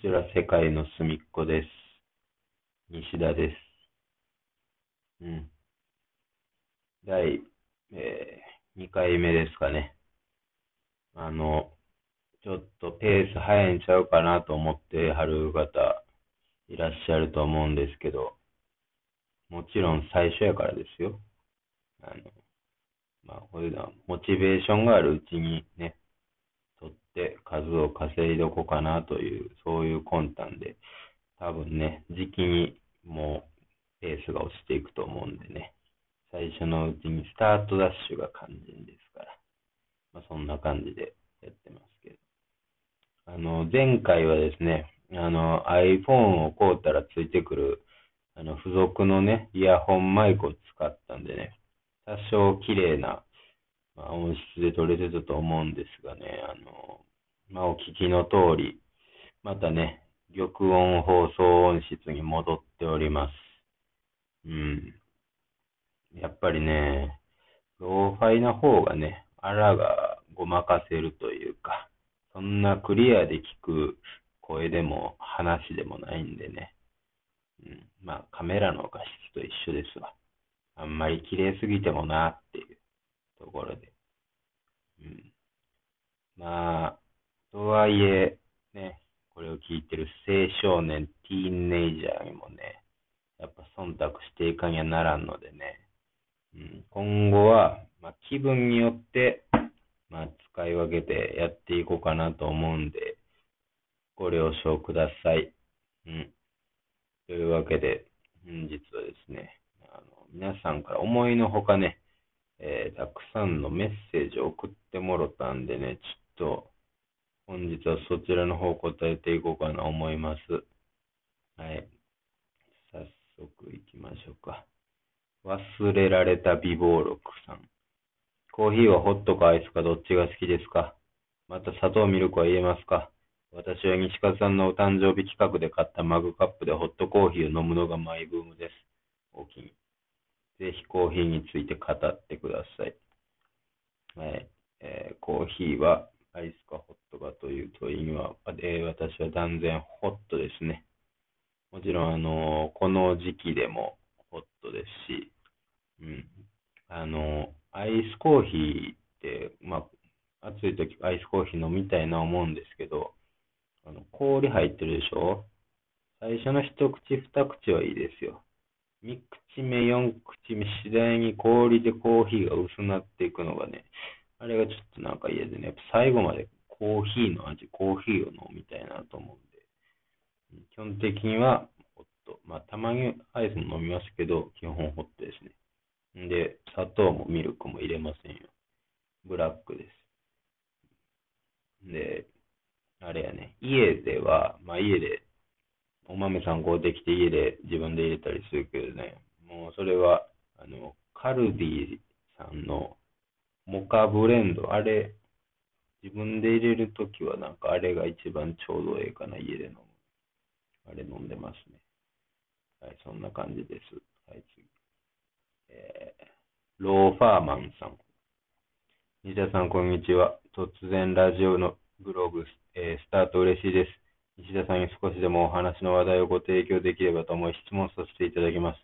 ちら世界の隅っこです。西田です。うん。第、えー、2回目ですかね。あの、ちょっとペース早いんちゃうかなと思ってはる方いらっしゃると思うんですけど、もちろん最初やからですよ。あの、まあ、こういうのはモチベーションがあるうちにね、取って数を稼いどこかなという、そういう魂胆で、多分ね、時期にもうペースが落ちていくと思うんでね、最初のうちにスタートダッシュが肝心ですから、まあ、そんな感じでやってますけど。あの、前回はですね、あの、iPhone を買うたらついてくる、あの、付属のね、イヤホンマイクを使ったんでね、多少綺麗な、ま、音質で撮れてたと思うんですがね、あの、まあ、お聞きの通り、またね、玉音放送音質に戻っております。うん。やっぱりね、ローファイな方がね、あらがごまかせるというか、そんなクリアで聞く声でも話でもないんでね。うん、まあ、カメラの画質と一緒ですわ。あんまり綺麗すぎてもなっていうところで。うん。まあ、とはいえ、ね、これを聞いてる青少年、ティーンネイジャーにもね、やっぱ忖度していかにゃならんのでね、うん、今後は、まあ、気分によって、まあ、使い分けてやっていこうかなと思うんで、ご了承ください。うん。というわけで、本日はですね、あの皆さんから思いのほかね、えー、たくさんのメッセージを送ってもろたんでね、ちょっと、本日はそちらの方答えていこうかなと思います。はい。早速行きましょうか。忘れられた美貌録さん。コーヒーはホットかアイスかどっちが好きですか？また砂糖ミルクは言えますか？私は西川さんのお誕生日企画で買ったマグカップでホットコーヒーを飲むのがマイブームです。お気に。ぜひコーヒーについて語ってください。はい。えー、コーヒーはアイスかホットかという問いには、えー、私は断然ホットですね。もちろん、あのー、この時期でもホットですし、うん。あのアイスコーヒーって、まあ、暑い時アイスコーヒー飲みたいな思うんですけど、あの氷入ってるでしょ？最初の一口二口はいいですよ。三口目、四口目、次第に氷でコーヒーが薄なっていくのがね、あれがちょっとなんか嫌でね、やっぱ最後までコーヒーの味、コーヒーを飲みたいなと思うんで、基本的にはホット。まあ、たまにアイスも飲みますけど、基本ホットですね。んで、砂糖もミルクも入れませんよ。ブラックです。で、あれやね、家では、まあ家で、お豆さんこうできて家で自分で入れたりするけどね、もうそれは、あの、カルディさんのモカブレンド、あれ、自分で入れるときはなんかあれが一番ちょうどええかな、家で飲む。あれ飲んでますね。はい、そんな感じです。はい、次。えー、ローファーマンさん。西田さん、こんにちは。突然ラジオのブログ、えー、スタート嬉しいです。西田さんに少しでもお話の話題をご提供できればと思い質問させていただきます。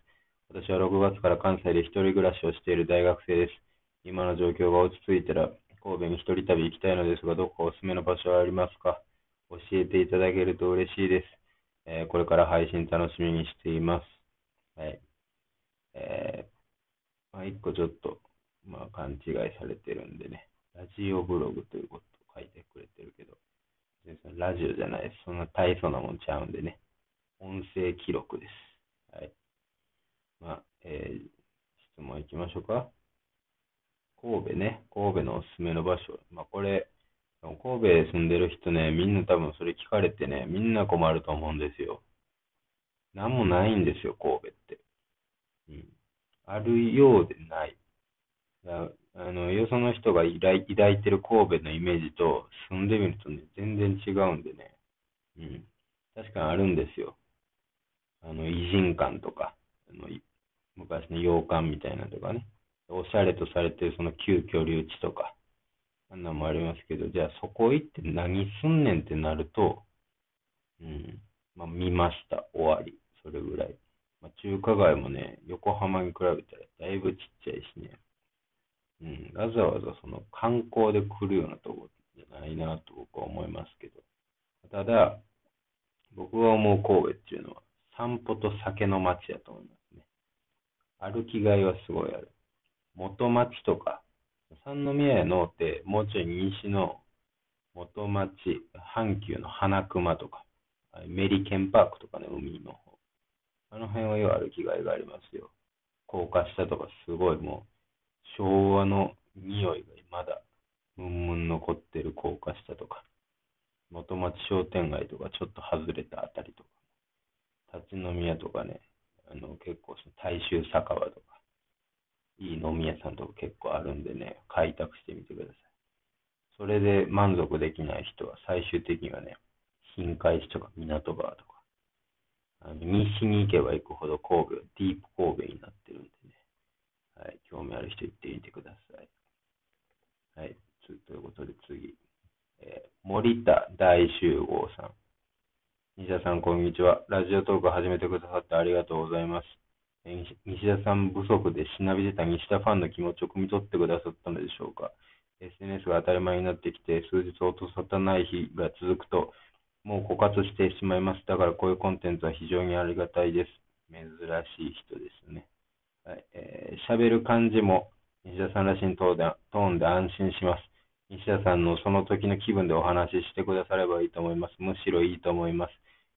私は6月から関西で一人暮らしをしている大学生です。今の状況が落ち着いたら神戸に一人旅行きたいのですが、どこかおすすめの場所はありますか？教えていただけると嬉しいです。えー、これから配信楽しみにしています。はい。えーまあ、一個ちょっと、まあ、勘違いされてるんでね、ラジオブログということを書いてくれてるけど、ラジオじゃないです。そんな大層なもんちゃうんでね、音声記録です。はい。まあ、えー、質問いきましょうか。神戸ね、神戸のおすすめの場所。まあ、これ、神戸住んでる人ね、みんな多分それ聞かれてね、みんな困ると思うんですよ。なんもないんですよ、神戸って。うん。あるようでない。あの、よその人が抱いてる神戸のイメージと住んでみるとね、全然違うんでね。うん。確かにあるんですよ。あの、偉人館とか、あの昔の洋館みたいなとかね。おしゃれとされてるその旧居留地とか、あんなのもありますけど、じゃあそこ行って何すんねんってなると、うん。まあ、見ました。終わり。それぐらい。まあ、中華街もね、横浜に比べたらだいぶちっちゃいしね。うん。わざわざその観光で来るようなとこじゃないなと僕は思いますけど。ただ、僕が思う神戸っていうのは、散歩と酒の街やと思いますね。歩きがいはすごいある。元町とか、三宮やのって、もうちょい西の元町、阪急の花熊とか、メリケンパークとかね、海の方。あの辺はよう歩きがいがありますよ。高架下とかすごいもう、昭和の匂いがまだ、ムンムン残ってる高架下とか、元町商店街とかちょっと外れたあたりとか、立ち飲み屋とかね、あの結構その大衆酒場とか、いい飲み屋さんとか結構あるんでね、開拓してみてください。それで満足できない人は最終的にはね、新海地とか港川とか、あの西に行けば行くほど神戸ディープ神戸になってるんでね、はい、興味ある人行ってみてください。はい、ということで次、えー森田大集合さん。西田さん、こんにちは。ラジオトーク始めてくださってありがとうございます。西田さん不足でしなびてた西田ファンの気持ちを汲み取ってくださったのでしょうか？SNS が当たり前になってきて、数日音沙汰ない日が続くと、もう枯渇してしまいます。だからこういうコンテンツは非常にありがたいです。珍しい人ですね。はい。えー喋る感じも西田さんらしいトーンで安心します。西田さんのその時の気分でお話ししてくださればいいと思います。むしろいいと思います。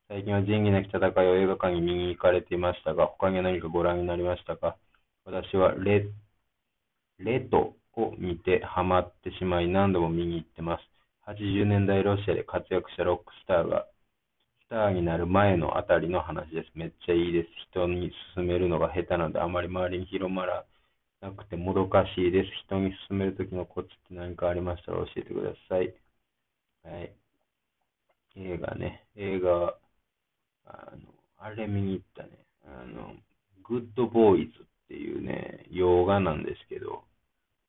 最近は仁義なき戦いを映画館に見に行かれていましたが、他に何かご覧になりましたか？私はレ、レトを見てハマってしまい何度も見に行ってます。80年代ロシアで活躍したロックスターがスターになる前のあたりの話です。めっちゃいいです。人に勧めるのが下手なので、あまり周りに広まらなくてもどかしいです。人に勧めるときのコツって何かありましたら教えてください。はい。映画ね。映画、あの、あれ見に行ったね。あの、グッドボーイズっていうね、洋画なんですけど、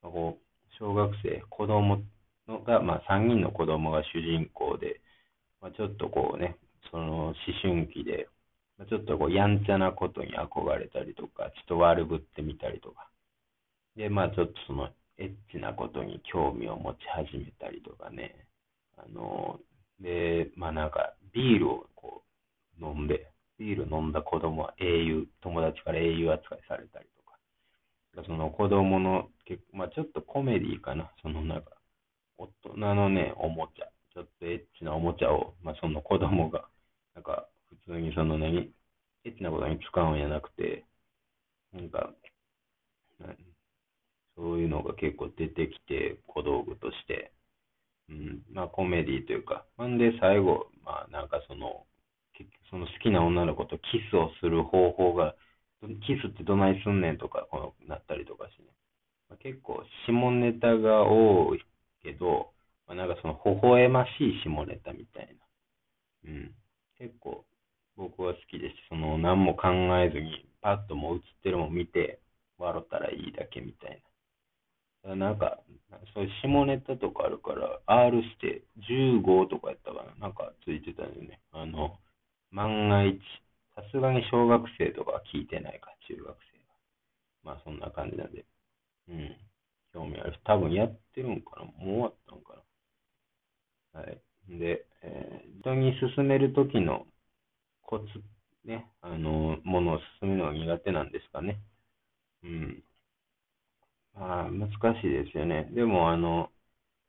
こう小学生、子供のが、まあ3人の子供が主人公で、まあ、ちょっとこうね、その思春期で、まあちょっとこうやんちゃなことに憧れたりとか、ちょっと悪ぶってみたりとか、で、まあちょっとそのエッチなことに興味を持ち始めたりとかね、あの、で、まあなんかビールをこう飲んで、ビール飲んだ子供は英雄、友達から英雄扱いされたりとか、その子供の、まあちょっとコメディかな、そのなんか、大人のね、おもちゃ、ちょっとエッチなおもちゃを、まあその子供が、なんか普通にその何、エッチなことに使うんじゃなくて、なんか、そういうのが結構出てきて、小道具として、うん、まあコメディというか、なんで最後、まあなんかその、その好きな女の子とキスをする方法が、キスってどないすんねんとか、こうなったりとかしてね。まあ、結構下ネタが多いけど、まあ、なんかその微笑ましい下ネタみたいな。うん。結構僕は好きですし、その何も考えずに、パッともう映ってるのを見て、笑ったらいいだけみたいな。なんか、そういう下ネタとかあるから、R して15とかやったかな、なんかついてたんでね。あの、万が一、さすがに小学生とかは聞いてないか、中学生は。まあそんな感じなんで、うん、興味あるし。多分やってるんかなもう終わったんかなはい。で、えー人に勧めるときのコツ、ね、あの、ものを勧めるのが苦手なんですかね。うん。まあ、難しいですよね。でも、あの、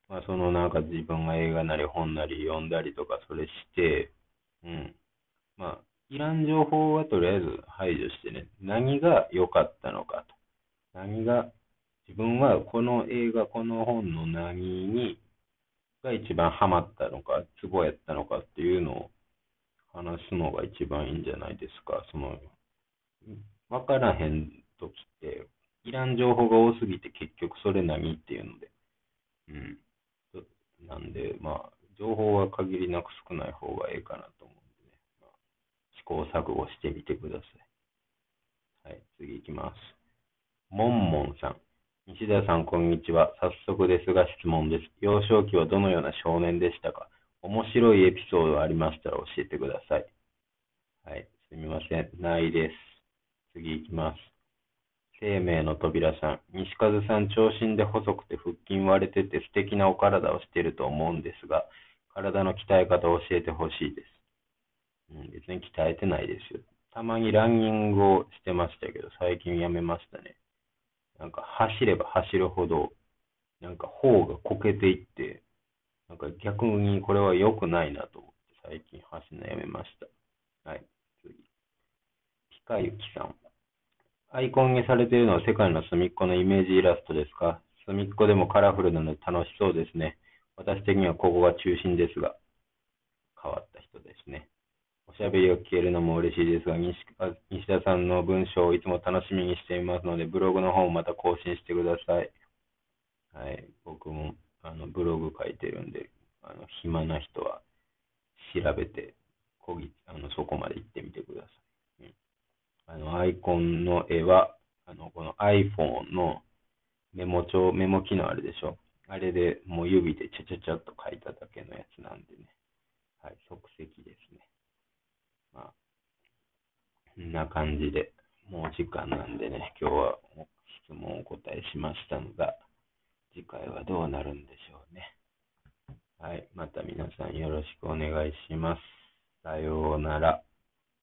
まあ、そのなんか自分が映画なり本なり読んだりとか、それして、うん。まあ、いらん情報はとりあえず排除してね、何が良かったのかと。何が、自分はこの映画、この本の何に、が一番ハマったのか、ツボやったのかっていうのを話すのが一番いいんじゃないですか。その、わからへんときって、いらん情報が多すぎて結局それ何っていうので。うん。なんで、まあ、情報は限りなく少ない方がええかなと思う。行錯誤してみてください。はい、次行きます。もんもんさん。西田さん、こんにちは。早速ですが質問です。幼少期はどのような少年でしたか？面白いエピソードありましたら教えてください。はい。すみません。ないです。次行きます。生命の扉さん。西風さん、長身で細くて腹筋割れてて素敵なお体をしていると思うんですが、体の鍛え方を教えてほしいです。うん、別に鍛えてないですよ。たまにランニングをしてましたけど、最近やめましたね。なんか走れば走るほど、なんか頬がこけていって、なんか逆にこれは良くないなと思って最近走るのやめました。はい、次。ピカユキさん。アイコンにされているのは世界の隅っこのイメージイラストですか？隅っこでもカラフルなので楽しそうですね。私的にはここが中心ですが、変わった人ですね。おしゃべりを聞けるのも嬉しいですが、西田さんの文章をいつも楽しみにしていますので、ブログの方もまた更新してください。はい、僕もあのブログ書いてるんで、あの暇な人は調べてこぎあのそこまで行ってみてください。うん、あのアイコンの絵はあのこの iPhone のメモ帳、メモ機能あるでしょ。あれでもう指でちゃちゃちゃっと書いただけのやつなんでね。はい、即席ですね。まあ、こんな感じで、もう時間なんでね、今日は質問をお答えしましたのが、次回はどうなるんでしょうね。はい。また皆さんよろしくお願いします。さようなら。